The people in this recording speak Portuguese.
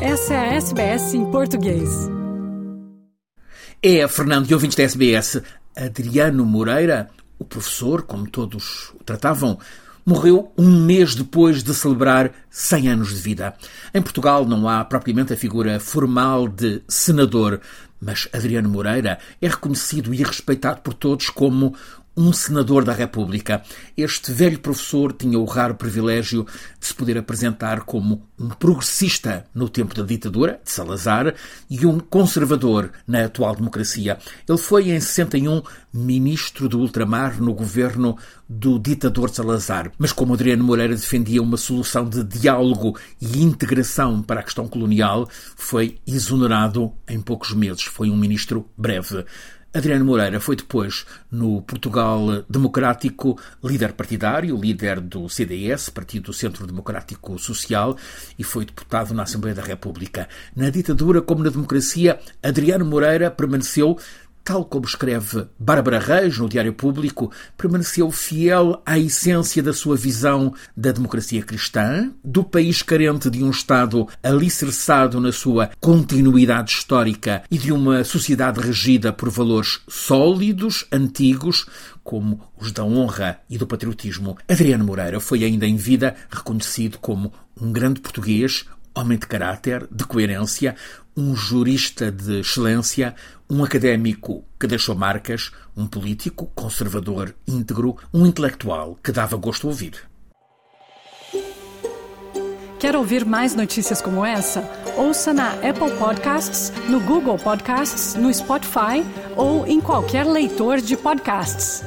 Essa é a SBS em português. É, Fernando e ouvintes da SBS, Adriano Moreira, o professor, como todos o tratavam, morreu um mês depois de celebrar 100 anos de vida. Em Portugal não há propriamente a figura formal de senador, mas Adriano Moreira é reconhecido e respeitado por todos como um senador da República. Este velho professor tinha o raro privilégio de se poder apresentar como um progressista no tempo da ditadura, de Salazar, e um conservador na atual democracia. Ele foi, em 61, ministro do ultramar no governo do ditador Salazar. Mas como Adriano Moreira defendia uma solução de diálogo e integração para a questão colonial, foi exonerado em poucos meses. Foi um ministro breve. Adriano Moreira foi depois, no Portugal Democrático, líder partidário, líder do CDS, Partido Centro Democrático Social, e foi deputado na Assembleia da República. Na ditadura como na democracia, Adriano Moreira permaneceu tal como escreve Bárbara Reis no Diário Público, permaneceu fiel à essência da sua visão da democracia cristã, do país carente de um Estado alicerçado na sua continuidade histórica e de uma sociedade regida por valores sólidos, antigos, como os da honra e do patriotismo. Adriano Moreira foi ainda em vida reconhecido como um grande português, homem de caráter, de coerência, um jurista de excelência, um académico que deixou marcas, um político conservador íntegro, um intelectual que dava gosto a ouvir. Quer ouvir mais notícias como essa? Ouça na Apple Podcasts, no Google Podcasts, no Spotify ou em qualquer leitor de podcasts.